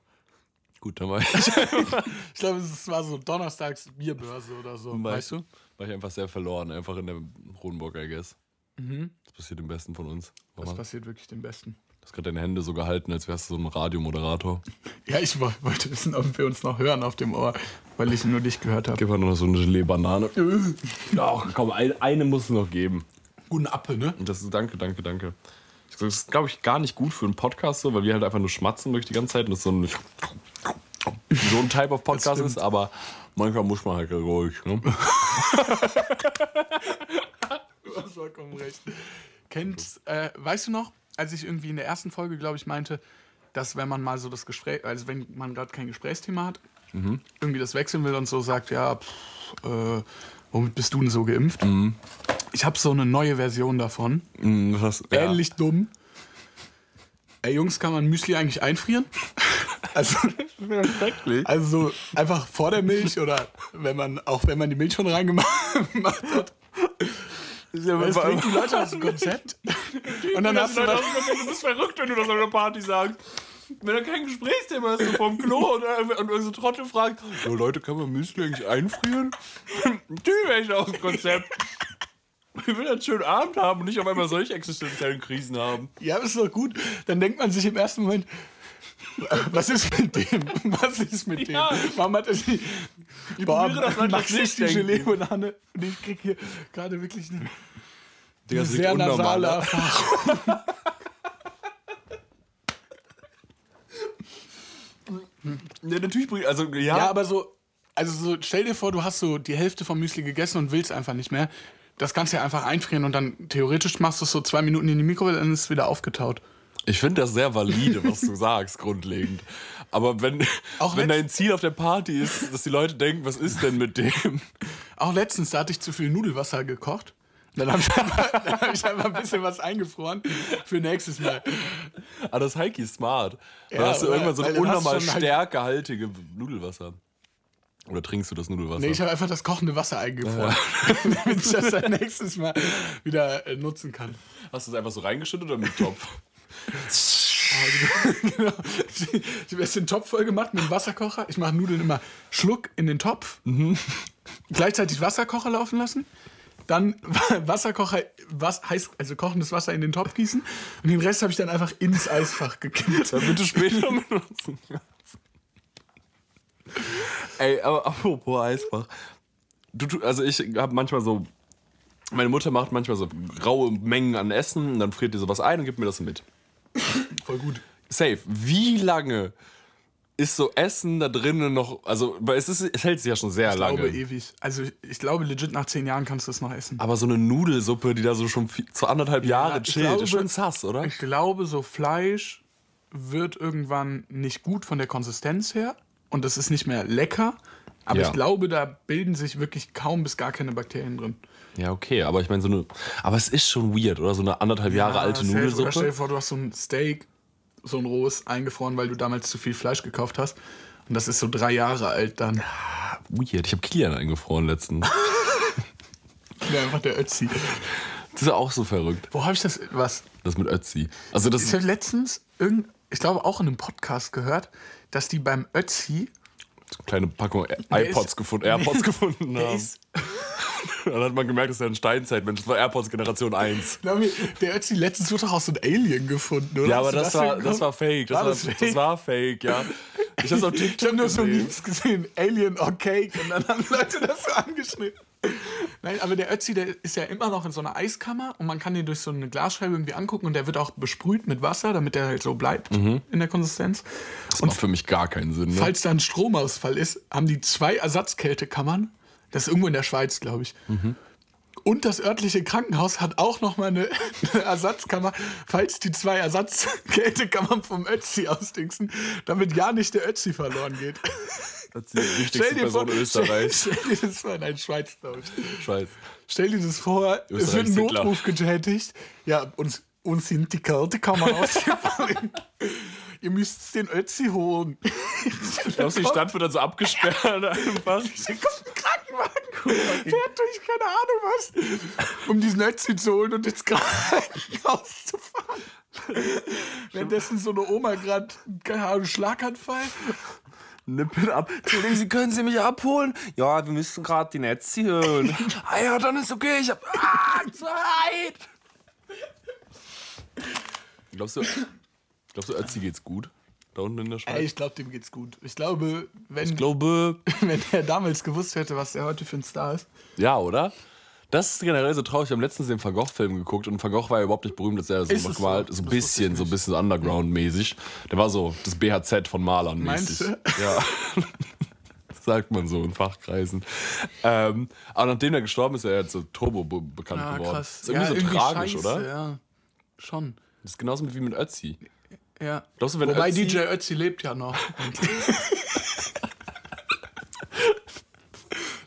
Gut, dann war ich. ich glaube, es war so Donnerstags Bierbörse oder so. War weißt du? War ich einfach sehr verloren, einfach in der Rodenburg, I guess. Mhm. Das passiert dem Besten von uns. Das mal. passiert wirklich dem Besten. Du hast gerade deine Hände so gehalten, als wärst du so ein Radiomoderator. Ja, ich wollte wissen, ob wir uns noch hören auf dem Ohr, weil ich nur dich gehört habe. Gib mal noch so eine Gelee-Banane. Ach, komm, eine, eine muss es noch geben. Guten Apfel, ne? Das ist, danke, danke, danke. Das ist, glaube ich, gar nicht gut für einen Podcast, so, weil wir halt einfach nur schmatzen durch die ganze Zeit und das so ein, so ein Type of Podcast ist, aber manchmal muss man halt ruhig. Ne? du hast vollkommen recht. Kennt, äh, weißt du noch, als ich irgendwie in der ersten Folge, glaube ich, meinte, dass wenn man mal so das Gespräch, also wenn man gerade kein Gesprächsthema hat, mhm. irgendwie das wechseln will und so sagt, ja, pff, äh, womit bist du denn so geimpft? Mhm. Ich habe so eine neue Version davon. Mhm, was, ja. Ähnlich dumm. Ey, Jungs, kann man Müsli eigentlich einfrieren? also, also einfach vor der Milch oder wenn man, auch wenn man die Milch schon reingemacht hat. Das, ja das bringt die Leute aus dem Konzept. Und dann hast du, das, du bist verrückt, wenn du das auf einer Party sagst. Wenn da kein Gesprächsthema ist, so vom Klo und, und so Trottel fragt, oh, Leute, kann man Müsli eigentlich einfrieren? Die wäre ich aus dem Konzept. Ich will einen schönen Abend haben und nicht auf einmal solche existenziellen Krisen haben. Ja, ist doch gut. Dann denkt man sich im ersten Moment, was ist mit dem? Was ist mit ja. dem? Warum hat er sie. Ich Boah, das Max ist die Gelee-Banane und ich krieg hier gerade wirklich eine, eine sehr nasale Erfahrung. ja, natürlich, also ja. Ja, aber so, also so, stell dir vor, du hast so die Hälfte vom Müsli gegessen und willst einfach nicht mehr. Das kannst du ja einfach einfrieren und dann theoretisch machst du es so zwei Minuten in die Mikrowelle und dann ist es wieder aufgetaut. Ich finde das sehr valide, was du sagst, grundlegend. Aber wenn, Auch wenn dein Ziel auf der Party ist, dass die Leute denken, was ist denn mit dem? Auch letztens, da hatte ich zu viel Nudelwasser gekocht. Dann habe ich, einfach, hab ich einfach ein bisschen was eingefroren für nächstes Mal. Aber das Heiki ist smart. Ja, hast du irgendwann so ein unnormal halt stärkehaltige Nudelwasser. Oder trinkst du das Nudelwasser? Nee, ich habe einfach das kochende Wasser eingefroren, ja. damit ich das dann nächstes Mal wieder äh, nutzen kann. Hast du es einfach so reingeschüttet oder mit Topf? genau. Ich habe erst den Topf voll gemacht mit dem Wasserkocher. Ich mache Nudeln immer Schluck in den Topf. Mhm. Gleichzeitig Wasserkocher laufen lassen. Dann Wasserkocher, was heißt, also kochendes Wasser in den Topf gießen. Und den Rest habe ich dann einfach ins Eisfach gekippt. Damit du später benutzen Ey, aber apropos Eisfach. Du, also ich habe manchmal so meine Mutter macht manchmal so raue Mengen an Essen und dann friert die sowas ein und gibt mir das mit. Voll gut. Safe. Wie lange ist so Essen da drinnen noch, also es, ist, es hält sich ja schon sehr ich lange. Ich glaube ewig. Also ich glaube legit nach zehn Jahren kannst du es noch essen. Aber so eine Nudelsuppe, die da so schon zu anderthalb ja, Jahre chillt, glaube, ist schon sass, oder? Ich glaube, so Fleisch wird irgendwann nicht gut von der Konsistenz her und es ist nicht mehr lecker. Aber Ja. ich glaube, da bilden sich wirklich kaum bis gar keine Bakterien drin. Ja, okay, aber ich meine, so eine. Aber es ist schon weird, oder? So eine anderthalb Jahre alte safe. Oder stell dir Nudelsuppe. vor, du hast so ein Steak, so ein rohes, eingefroren, weil du damals zu viel Fleisch gekauft hast. Und das ist so drei Jahre alt dann. Weird. Ich habe Kilian eingefroren letztens. Ja, einfach der Ötzi. Das ist ja auch so verrückt. Wo habe ich das, was? Das mit Ötzi. Also, das Ich habe letztens, irgend, ich glaube auch in einem Podcast gehört, dass die beim Ötzi, kleine Packung iPods ist- gefunden, AirPods gefunden der haben. ist, Dann hat man gemerkt, das ist ja ein Steinzeitmensch. Das war AirPods Generation 1. glaub ich, der Ötzi letztens wurde doch auch so ein Alien gefunden, oder? Ja, aber du das, war, das war fake. Das War war, das das, fake? war fake, ja. Ich hab's auf Ich TikTok habe nur so. Memes gesehen, Alien or Cake, und dann haben Leute das so angeschnitten. Nein, aber der Ötzi, der ist ja immer noch in so einer Eiskammer und man kann den durch so eine Glasscheibe irgendwie angucken und der wird auch besprüht mit Wasser, damit der halt so bleibt Mhm. in der Konsistenz. Das macht für mich gar keinen Sinn. Ne? Falls da ein Stromausfall ist, haben die zwei Ersatzkältekammern. Das ist irgendwo in der Schweiz, glaube ich. Und das örtliche Krankenhaus hat auch noch mal eine, eine Ersatzkammer, falls die zwei Ersatzkältekammern vom Ötzi ausdingsen, damit ja nicht der Ötzi verloren geht. Das ist die wichtigste Person in Österreich. Stell, stell dir das vor, nein, Schweiz, glaube ich. Scheiß. Stell dir das vor, es wird Österreich ein. Notruf getätigt. Ja, uns, uns sind die Kältekammern ausgefallen. Ihr müsst den Ötzi holen. Glaubst du, die Stadt wird dann so abgesperrt einfach? Ein Krankenwagen, fährt durch keine Ahnung was, um diesen Ötzi zu holen und ins Krankenhaus zu fahren. Währenddessen so eine Oma gerade, keine Ahnung, Schlaganfall. Nippel ab. Entschuldigen Sie, können Sie mich abholen? Ja, wir müssen gerade die Netzi hören. ah ja, dann ist okay. Ich hab ah, Zeit. Glaubst du, glaubst du, Ötzi geht's gut? Da unten in der Schweiz? Ey, ich glaube, dem geht's gut. Ich glaube, wenn, Ich glaube, wenn er damals gewusst hätte, was er heute für ein Star ist. ja, oder? Das ist generell so traurig. Wir haben letztens den Van Gogh-Film geguckt und Van Gogh war ja überhaupt nicht berühmt, dass er so Ist gemalt, so? so ein ich bisschen, so ein bisschen Underground-mäßig. Der war so das BHZ von Malern Meinst mäßig. du? Ja. Sagt man so in Fachkreisen. Ähm, aber nachdem er gestorben ist, ist er jetzt so turbo be bekannt Ah, geworden. krass. Ist irgendwie so tragisch, scheiße, oder? Ja, schon. Das ist genauso wie mit Ötzi. Ja. Glaubst du, wenn Wobei Ötzi- DJ Ötzi lebt ja noch.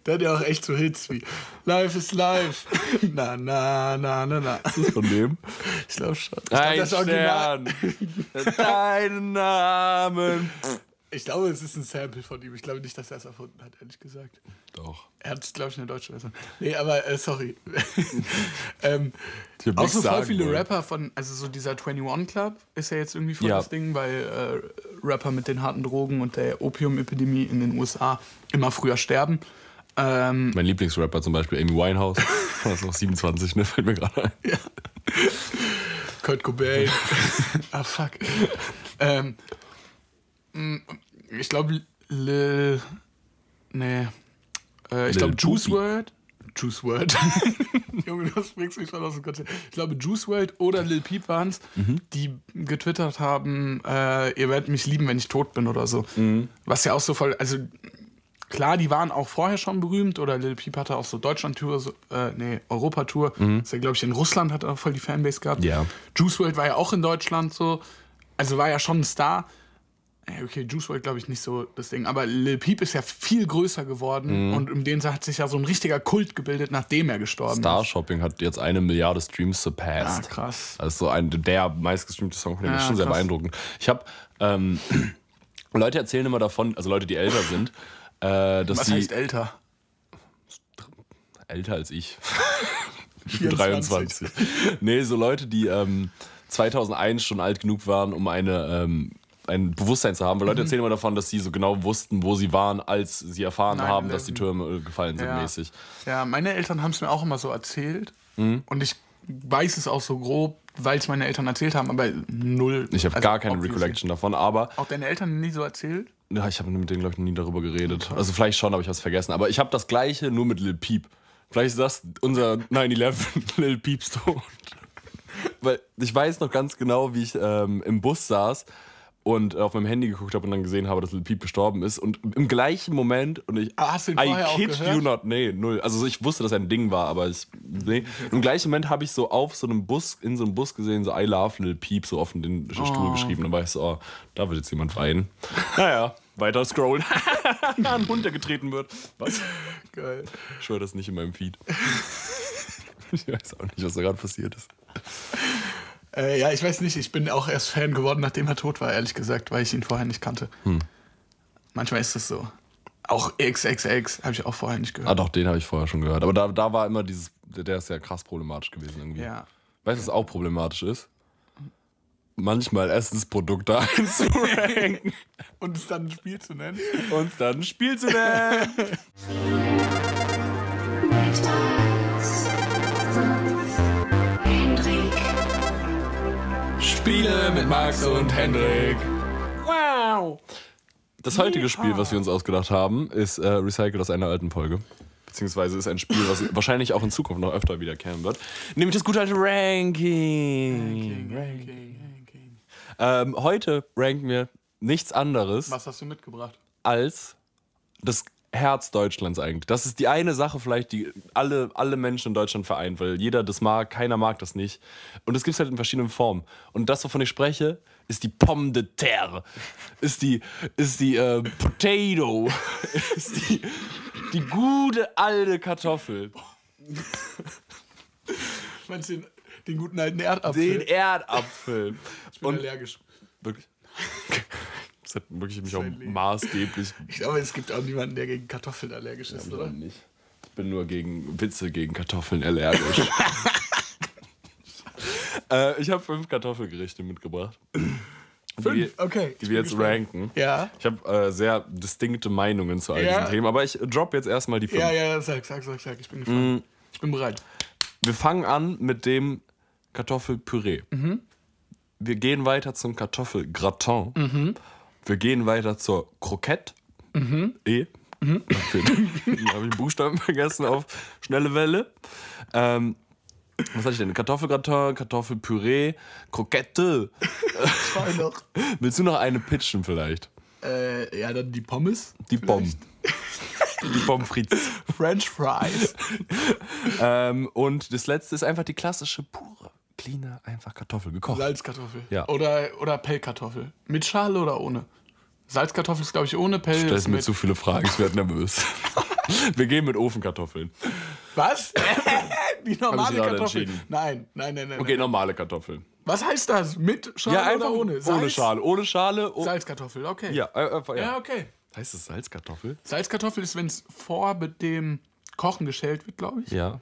Der hat ja auch echt so Hits wie Life is Life. Na, na, na, na, na. Von dem? Ich glaube schon. Ich glaub, Ein das Original. Stern. Deinen Namen. Ich glaube, es ist ein Sample von ihm. Ich glaube nicht, dass er es erfunden hat, ehrlich gesagt. Doch. Er hat es, glaube ich, in der deutschen Version. Nee, aber äh, sorry. ähm, auch so voll viele wollen. Rapper von, also so dieser 21 Club ist ja jetzt irgendwie voll Ja. das Ding, weil äh, Rapper mit den harten Drogen und der Opiumepidemie in den USA immer früher sterben. Ähm, Mein Lieblingsrapper zum Beispiel, Amy Winehouse. Das ist noch 27, ne? Fällt mir gerade ein. Kurt Cobain. ah, fuck. ähm, ich glaube, Lil. Nee. Äh, ich glaube, Juice. WRLD. Juice WRLD. Junge, das bringst mich schon aus dem Konzept. Ich glaube, Juice WRLD oder Lil Peep waren es, Mhm. die getwittert haben, äh, ihr werdet mich lieben, wenn ich tot bin oder so. Mhm. Was ja auch so voll, also klar, die waren auch vorher schon berühmt oder Lil Peep hatte auch so Deutschland-Tour, so, äh, nee, Europa-Tour. Ist ja, glaube ich, in Russland hat er auch voll die Fanbase gehabt. Mhm. Ja. Juice WRLD war ja auch in Deutschland so. Also war ja schon ein Star. Ja, okay, Juice WRLD glaube ich nicht so das Ding. Aber Lil Peep ist ja viel größer Mhm. geworden und um den hat sich ja so ein richtiger Kult gebildet, nachdem er gestorben Star ist. Shopping hat jetzt eine Milliarde Streams Ah, surpassed. krass. Also so ein der meistgestreamte Song von dem Ja, ist schon sehr krass. beeindruckend. Ich habe ähm, Leute erzählen immer davon, also Leute, die älter sind, äh, dass Was sie heißt älter? älter als ich. Ich bin 24. 23. nee, so Leute, die ähm, 2001 schon alt genug waren, um eine, ähm, ein Bewusstsein zu haben. Weil Mhm. Leute erzählen immer davon, dass sie so genau wussten, wo sie waren, als sie erfahren 9/11. haben, dass die Türme äh, gefallen sind, Ja. mäßig. Ja, meine Eltern haben es mir auch immer so erzählt. Mhm. Und ich weiß es auch so grob, weil es meine Eltern erzählt haben, aber null. Ich habe Also gar keine obviously. Recollection davon, aber Auch deine Eltern nie so erzählt? ja, ich habe mit denen, glaube ich, noch nie darüber geredet. Also vielleicht schon, aber ich habe es vergessen. Aber ich habe das Gleiche, nur mit Lil Peep. Vielleicht ist das unser 9-11 Lil Peep Stone. Weil ich weiß noch ganz genau, wie ich ähm, im Bus saß und auf meinem Handy geguckt habe und dann gesehen habe, dass Lil Peep gestorben ist. Und im gleichen Moment, und ich. Ah, hast du ihn I auch kid gehört? you not, nee, null. Also ich wusste, dass er ein Ding war, aber ich. Nee. Im gleichen Moment habe ich so auf so einem Bus, in so einem Bus gesehen, so I love Lil Peep, so auf den Oh. Stuhl geschrieben. Dann war ich so, oh, da wird jetzt jemand weinen. Naja, Weiter scrollen. Ein Hund, der getreten wird. Was? Geil. Ich höre das nicht in meinem Feed. ich weiß auch nicht, was da gerade passiert ist. Äh, ja, ich weiß nicht, ich bin auch erst Fan geworden, nachdem er tot war, ehrlich gesagt, weil ich ihn vorher nicht kannte. Hm. Manchmal ist das so. Auch XXX habe ich auch vorher nicht Ah, gehört. doch, den habe ich vorher schon gehört. Aber da, da war immer dieses, der ist ja krass problematisch gewesen irgendwie. Ja. Weißt du, was auch problematisch ist? Manchmal Essensprodukte einzuranken Und es dann ein Spiel zu nennen. und dann ein Spiel zu nennen. Spiele mit Max und Hendrik. Wow! Das heutige Spiel, was wir uns ausgedacht haben, ist äh, recycelt aus einer alten Folge. Beziehungsweise ist ein Spiel, was wahrscheinlich auch in Zukunft noch öfter wiederkehren wird. Nämlich das gute alte Ranking. Ähm, heute ranken wir nichts anderes Was hast du mitgebracht? als das Herz Deutschlands eigentlich. Das ist die eine Sache vielleicht, die alle, alle Menschen in Deutschland vereint, weil jeder das mag, keiner mag das nicht. Und es gibt es halt in verschiedenen Formen. Und das, wovon ich spreche, ist die Pomme de terre, ist die, ist die äh, Potato, ist die, die gute alte Kartoffel, Meinst du den, den guten alten Erdapfel? den Erdapfel. ich bin Und allergisch. wirklich, das hat wirklich mich auch Leben. maßgeblich Ich glaube, es gibt auch niemanden, der gegen Kartoffeln allergisch ist, oder? nicht. Ich bin nur gegen Witze gegen Kartoffeln allergisch. äh, ich habe fünf Kartoffelgerichte mitgebracht. Fünf? Die, Okay. Die ich wir jetzt gespannt. ranken. Ja. Ich habe äh, sehr distinkte Meinungen zu all Ja. diesen Themen, aber ich drop jetzt erstmal die fünf. Ja, ja, sag, sag, sag, sag. Ich bin gespannt. Ich bin bereit. Wir fangen an mit dem Kartoffelpüree. Mhm. Wir gehen weiter zum Kartoffelgratin. Mhm. Wir gehen weiter zur Croquette. Mhm. E. Okay. Da habe ich einen Buchstaben vergessen auf schnelle Welle. Ähm, was hatte ich denn? Kartoffelgratin, Kartoffelpüree, Krokette. Zwei noch. Willst du noch eine pitchen vielleicht? Äh, ja, dann die Pommes. Die Bomben. Die Pommes frites. French Fries. ähm, und das letzte ist einfach die klassische, pure, cleane, einfach Kartoffel gekocht. Salzkartoffel. Ja. Oder, oder Pellkartoffel. Mit Schale oder ohne? Salzkartoffel ist, glaube ich, ohne Pell. Stellst ist mir zu viele Fragen, ich werde nervös. Wir gehen mit Ofenkartoffeln. Was? die normale Kartoffel. Nein, nein, nein, nein. Okay, nein. normale Kartoffeln. Was heißt das? Mit Schale oder ohne? ohne Salz? Schale. Ohne Schale. Oh. Salzkartoffel, okay. Ja, äh, einfach, ja. Ja, okay. Heißt es Salzkartoffel? Salzkartoffel ist, wenn es vor mit dem Kochen geschält wird, glaube ich. Ja.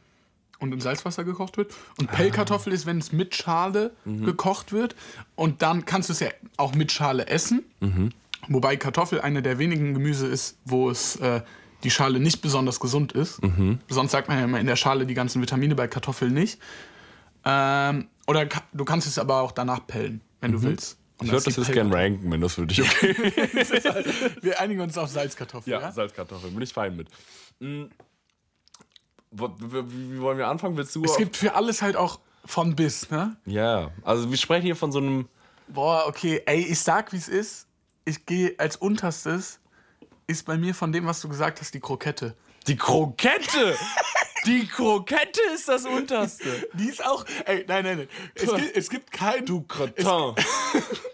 Und in Salzwasser gekocht wird. Und Pellkartoffel ist, wenn es mit Schale Mhm. gekocht wird. Und dann kannst du es ja auch mit Schale essen. Mhm. Wobei Kartoffel eine der wenigen Gemüse ist, wo es äh, die Schale nicht besonders gesund ist. Mhm. Sonst sagt man ja immer in der Schale die ganzen Vitamine, bei Kartoffeln nicht. Ähm, oder ka du kannst es aber auch danach pellen, wenn du willst. Und Mhm. Ich würde das ist jetzt gerne ranken, wenn das für dich okay ist. Pell- Wir einigen uns auf Salzkartoffeln. Ja, Ja, Salzkartoffeln, bin ich fein mit. Mm. Wie, wollen wir anfangen? Willst du? Es gibt für alles halt auch von bis, ne? ja, also wir sprechen hier von so einem. Boah, okay, ey, ich sag, wie es ist. Ich gehe als unterstes, ist bei mir von dem, was du gesagt hast, die Krokette. Die Krokette! Die Krokette ist das unterste. Die ist auch, ey, nein, nein, nein. Es gibt, es gibt kein, Du Gratin. es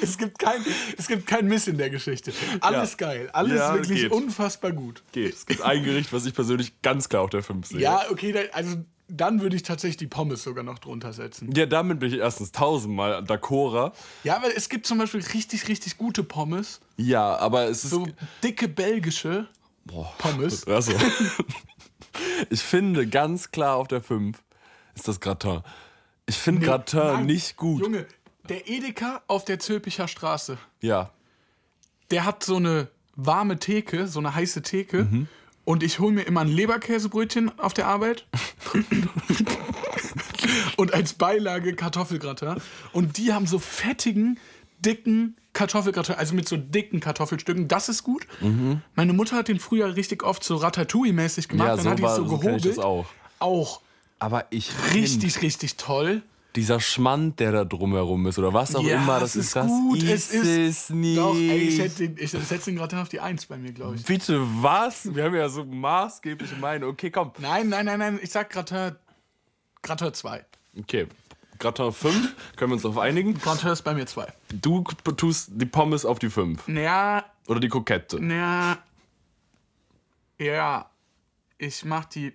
gibt kein, es gibt kein Miss in der Geschichte. Alles Ja. geil, alles Ja, wirklich geht. unfassbar gut. Geht. Es gibt ein Gericht, was ich persönlich ganz klar auf der 5 sehe. Ja, okay, also dann würde ich tatsächlich die Pommes sogar noch drunter setzen. Ja, damit bin ich erstens tausendmal d'accord. Ja, aber es gibt zum Beispiel richtig, richtig gute Pommes. Ja, aber es ist. So dicke belgische Boah. Pommes. Also. Ich finde ganz klar auf der 5 ist das Gratin. Ich finde Gratin Nein, nicht gut. Junge, der Edeka auf der Zülpicher Straße. Ja. der hat so eine warme Theke, so eine heiße Theke. Mhm. Und ich hole mir immer ein Leberkäsebrötchen auf der Arbeit. und als Beilage Kartoffelgratin. Und die haben so fettigen, dicken Kartoffelgratin, also mit so dicken Kartoffelstücken. Das ist gut. Meine Mutter hat den früher richtig oft so Ratatouille-mäßig gemacht. Mhm. Ja, Dann so hat die es so so gehobelt. auch. Auch Aber ich richtig, richtig toll. Dieser Schmand, der da drumherum ist oder was auch Ja, immer, das ist, ist das gut, ist es ist- nicht. Doch, ey, ich, hätte den- ich setze den Gratin auf die Eins bei mir, glaube ich. Bitte was? Wir haben ja so maßgebliche Meinung. Okay, komm. Nein, nein, nein, nein, ich sag Gratin, Gratin 2. Okay. Gratin 5, können wir uns darauf einigen. Gratin ist bei mir 2. Du tust die Pommes auf die 5. Naja, Oder die Krokette? Ja. Ja. Ich mach die,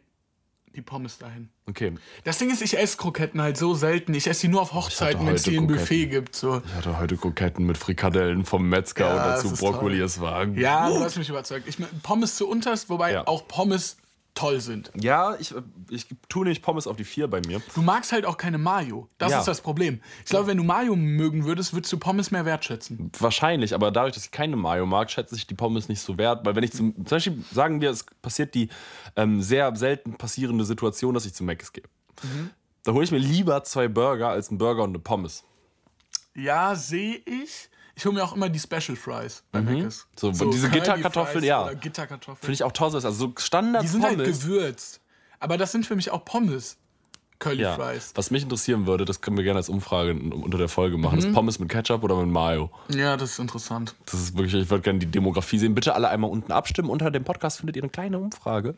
die Pommes dahin. Okay. Das Ding ist, ich esse Kroketten halt so selten. Ich esse die nur auf Hochzeiten, wenn es die im. Buffet gibt. So. Ich hatte heute Kroketten mit Frikadellen vom Metzger Ja, und dazu Brokkoli. toll. Es war Ja, du hast mich überzeugt. Ich mein, Pommes zu unterst, wobei Ja. auch Pommes toll sind. Ja, ich, ich tue nicht Pommes auf die vier bei mir. Du magst halt auch keine Mayo. Das Ja. ist das Problem. Ich glaube, wenn du Mayo mögen würdest, würdest du Pommes mehr wertschätzen. Wahrscheinlich, aber dadurch, dass ich keine Mayo mag, schätze ich die Pommes nicht so wert. Weil wenn ich zum, zum Beispiel sagen wir, es passiert die ähm, sehr selten passierende Situation, dass ich zu Mc's gehe. Da hole ich mir lieber zwei Burger als einen Burger und eine Pommes. Ja, sehe ich. Ich hole mir auch immer die Special Fries bei Mc's. So, und diese Gitterkartoffeln, ja. Gitterkartoffeln. Finde ich auch toll. Also so Standard die sind halt Pommes. gewürzt. Aber das sind für mich auch Pommes. Curly ja. Fries. Was mich interessieren würde, das können wir gerne als Umfrage unter der Folge machen. Mhm. Ist Pommes mit Ketchup oder mit Mayo? Ja, das ist interessant. Das ist wirklich, ich würde gerne die Demografie sehen. Bitte alle einmal unten abstimmen. Unter dem Podcast findet ihr eine kleine Umfrage.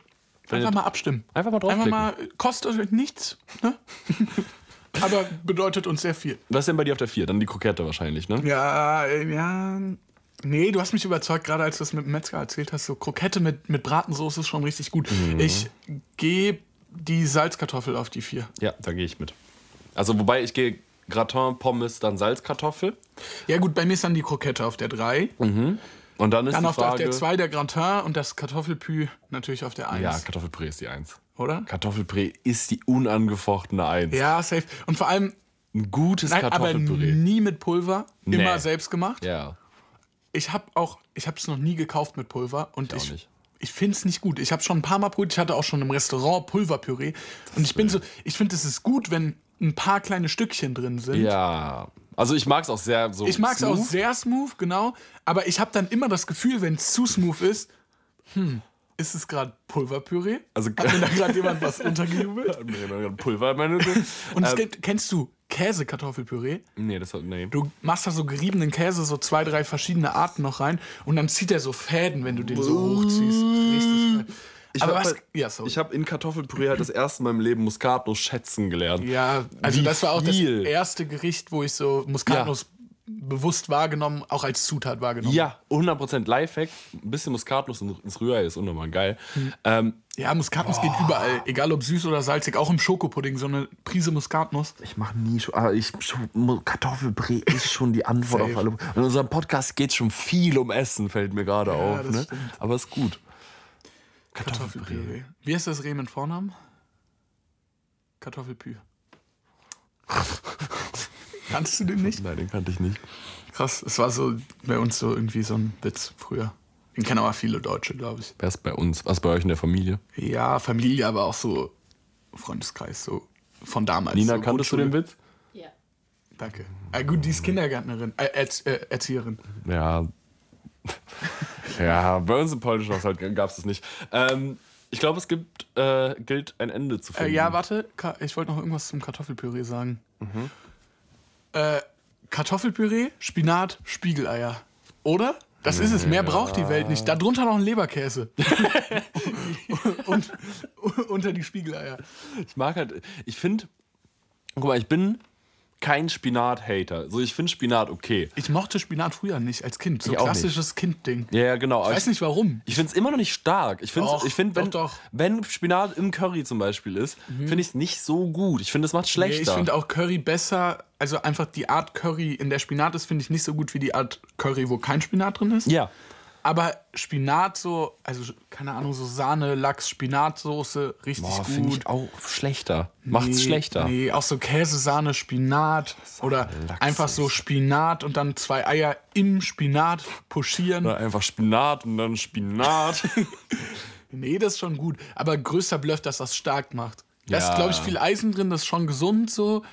Einfach mal abstimmen. Einfach mal Einfach draufklicken. mal, kostet euch nichts, ne? Aber bedeutet uns sehr viel. Was ist denn bei dir auf der 4? Dann die Krokette wahrscheinlich, ne? Ja, ja. Nee, du hast mich überzeugt, gerade als du das mit dem Metzger erzählt hast. So Krokette mit, mit Bratensoße ist schon richtig gut. Mhm. Ich gebe die Salzkartoffel auf die vier. Ja, da gehe ich mit. Also, wobei ich gehe Gratin, Pommes, dann Salzkartoffel. Ja, gut, bei mir ist dann die Krokette auf der 3. Und dann ist Dann die auf, der- auf Frage. der 2 der Gratin und das Kartoffelpü natürlich auf der 1. ja, Kartoffelpüree ist die 1. oder? Kartoffelpüree ist die unangefochtene 1. Ja, safe. Und vor allem, Ein gutes nein, aber Kartoffelpüree. nie mit Pulver, Nee. immer selbst gemacht. Ja. Ich habe auch, ich habe es noch nie gekauft mit Pulver und ich, nicht. ich finde es nicht gut. Ich habe schon ein paar Mal probiert, ich hatte auch schon im Restaurant Pulverpüree und ich bin so, ich finde es ist gut, wenn ein paar kleine Stückchen drin sind. Ja. Also, ich mag es auch sehr so. Ich mag es auch sehr smooth, genau, aber ich habe dann immer das Gefühl, wenn es zu smooth ist, hm, ist es gerade Pulverpüree? Also- Hat mir da gerade jemand was untergejubelt? Pulver, meine Und es gibt, kennst du Käse-Kartoffelpüree? Nee, das hat. Nee. Du machst da so geriebenen Käse, so zwei, drei verschiedene Arten noch rein und dann zieht er so Fäden, wenn du den so hochziehst. Richtig geil. Ich Aber hab was? halt- Ja, habe in Kartoffelpüree halt das erste Mal im Leben Muskatnuss schätzen gelernt. ja, also Wie das war auch viel? das erste Gericht, wo ich so Muskatnuss bewusst wahrgenommen, auch als Zutat wahrgenommen. Ja, 100% Lifehack. Ein bisschen Muskatnuss in- ins Rührei ist unnormal geil. Hm. Ähm, Ja, Muskatnuss geht überall, egal ob süß oder salzig, auch im Schokopudding, so eine Prise Muskatnuss. ich mache nie schon, aber ich, schon, Kartoffelpüree ist schon die Antwort auf alle. In unserem Podcast geht schon viel um Essen, fällt mir gerade auf. das Ne? stimmt. Aber ist gut. Kartoffelpüree. Wie heißt das Reh mit Vornamen? Kartoffelpü. Kannst du den nicht? Nein, den kannte ich nicht. Krass, es war so bei uns so irgendwie so ein Witz früher. Den kennen aber viele Deutsche, glaube ich. Wer ist bei uns? Was bei euch in der Familie? Ja, Familie, aber auch so Freundeskreis, so von damals. Nina, so kanntest du den. Witz? Ja. Danke. Ah, gut, die ist Kindergärtnerin, äh, Erz äh, Erzieherin. Ja. ja, bei uns im polnischen Haushalt gab es das nicht. Ähm, ich glaube, es gibt, äh, gilt ein Ende zu Äh, finden. ja, warte, ich wollte noch irgendwas zum Kartoffelpüree sagen. Äh, Kartoffelpüree, Spinat, Spiegeleier. Oder? Das ist es. Mehr braucht die Welt nicht. Darunter noch ein Leberkäse. Und unter die Spiegeleier. Ich mag halt, ich finde, guck mal, ich bin kein Spinat-Hater. So, ich finde Spinat okay. Ich mochte Spinat früher nicht als Kind. So Ich klassisches Kindding. Ja, ja, genau. Ich weiß nicht warum. Ich finde es immer noch nicht stark. Ich finde, ich find, wenn, doch, doch. wenn Spinat im Curry zum Beispiel ist, finde ich es nicht so gut. Ich finde, es macht Nee, schlechter. ich finde auch Curry besser. Also einfach die Art Curry, in der Spinat ist, finde ich nicht so gut wie die Art Curry, wo kein Spinat drin ist. ja. Aber Spinat so, also keine Ahnung, so Sahne, Lachs, Spinatsoße, richtig Boah, gut. finde ich auch schlechter. Macht's Nee, schlechter. Nee, auch so Käse, Sahne, Spinat. Oder Lachs einfach so Spinat und dann zwei Eier im Spinat pochieren. Oder einfach Spinat und dann Spinat. Nee, das ist schon gut. Aber größter Bluff, dass das stark macht. Da ist, Ja. glaube ich, viel Eisen drin, das ist schon gesund so.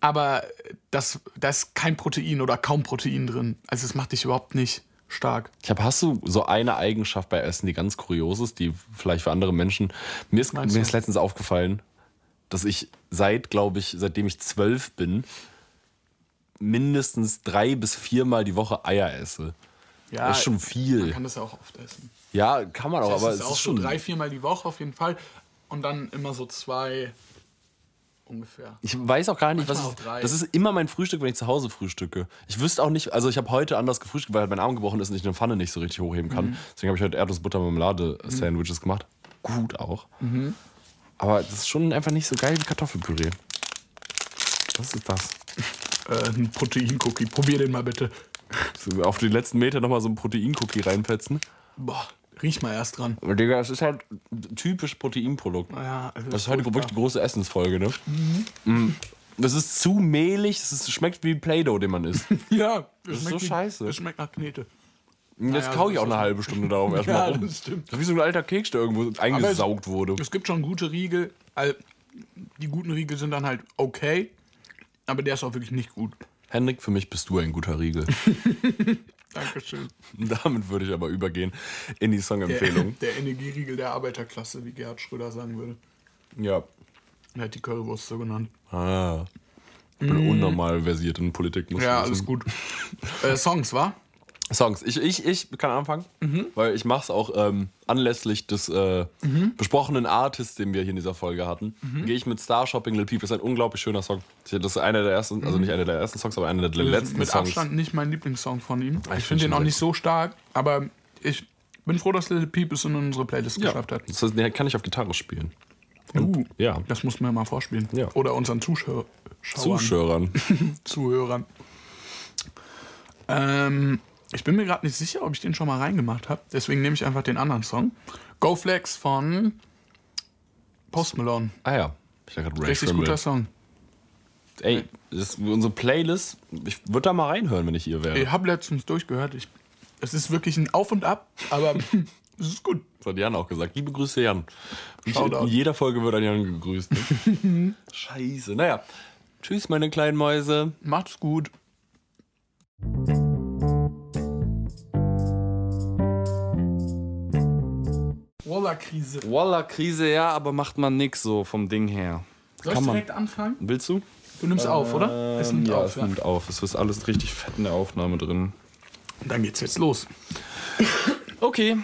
Aber das, da ist kein Protein oder kaum Protein drin. Also es macht dich überhaupt nicht stark. Ich habe, hast du so eine Eigenschaft bei Essen, die ganz kurios ist, die vielleicht für andere Menschen. Mir ist, mir ist letztens aufgefallen, dass ich seit, glaube ich, seitdem ich zwölf bin, mindestens drei bis viermal die Woche Eier esse. Ja, Das ist schon Man viel. kann das ja auch oft essen. Ja, kann man auch, Das aber ist es auch ist so schon. drei, viermal die Woche auf jeden Fall. Und dann immer so zwei ungefähr. Ich weiß auch gar nicht, was Manchmal ich, auch drei. das ist immer mein Frühstück, wenn ich zu Hause frühstücke. Ich wüsste auch nicht, also ich habe heute anders gefrühstückt, weil halt mein Arm gebrochen ist und ich eine Pfanne nicht so richtig hochheben kann. Mhm. Deswegen habe ich heute Erdnuss-Butter-Marmelade-Sandwiches gemacht. Gut auch. Aber das ist schon einfach nicht so geil wie Kartoffelpüree. Was ist das? Äh, ein Protein-Cookie. Probier den mal bitte. Auf die letzten Meter nochmal so ein Protein-Cookie reinfetzen. Boah, riech mal erst dran. Aber Digga, es ist halt typisch Proteinprodukt. Ja, es Das ist heute wirklich die große Essensfolge, ne? Mhm. Das ist zu mehlig, das ist, schmeckt wie Play-Doh, den man isst. Ja, ist das so schmeckt wie- scheiße. Das schmeckt nach Knete. Und Jetzt Naja, kau ich das auch ist eine so. halbe Stunde darauf erstmal Ja, rum. das stimmt. Das ist wie so ein alter Keks, der irgendwo eingesaugt wurde. Es gibt schon gute Riegel. Die guten Riegel sind dann halt okay, aber der ist auch wirklich nicht gut. Henrik, für mich bist du ein guter Riegel. Dankeschön. Damit würde ich aber übergehen in die Der, Songempfehlung. der Energieriegel der Arbeiterklasse, wie Gerhard Schröder sagen würde. Ja. Er hat die Currywurst so genannt. Ah. Ich bin unnormal versiert in Politik. Muss Mm. Ja, alles gut. äh, Songs, wa? Songs. Ich, ich, ich kann anfangen, Mhm. weil ich mache es auch ähm, anlässlich des äh, besprochenen Artists, den wir hier in dieser Folge hatten. Mhm. Gehe ich mit Star Shopping Little People. Das ist ein unglaublich schöner Song. Das ist einer der ersten, also nicht einer der ersten Songs, aber einer der letzten Mhm. Mit Songs. Abstand nicht mein Lieblingssong von ihm. ich Ich, find finde den schon auch nicht so stark, aber ich bin froh, dass Little Peep es in unsere Playlist Ja. geschafft hat. Das heißt, den kann ich auf Gitarre spielen. Uh, Ja. Das muss man mal vorspielen. Ja. Oder unseren Zuschauern. Zuschauern. Zuhörern. Ähm, ich bin mir gerade nicht sicher, ob ich den schon mal reingemacht habe. Deswegen nehme ich einfach den anderen Song. Go Flex von Post Malone. ah ja. Ich dachte, Ray Richtig guter Song. Ey, das ist unsere Playlist. Ich würde da mal reinhören, wenn ich hier wäre. Ich habe letztens durchgehört. Ich, es ist wirklich ein Auf und Ab, aber es ist gut. Das hat Jan auch gesagt. Liebe Grüße, Jan. Ich, in jeder Folge wird ein Jan gegrüßt. Ne? Scheiße. Naja. Tschüss, meine kleinen Mäuse. Macht's gut. Walla-Krise. Walla, Krise, ja, aber macht man nix so vom Ding her. Soll Kann ich man. direkt anfangen? Willst du? Du nimmst auf, oder? Es nimmt ja, auf, es ja. nimmt auf. Es ist alles richtig fett in der Aufnahme drin. Dann geht's jetzt los. Okay.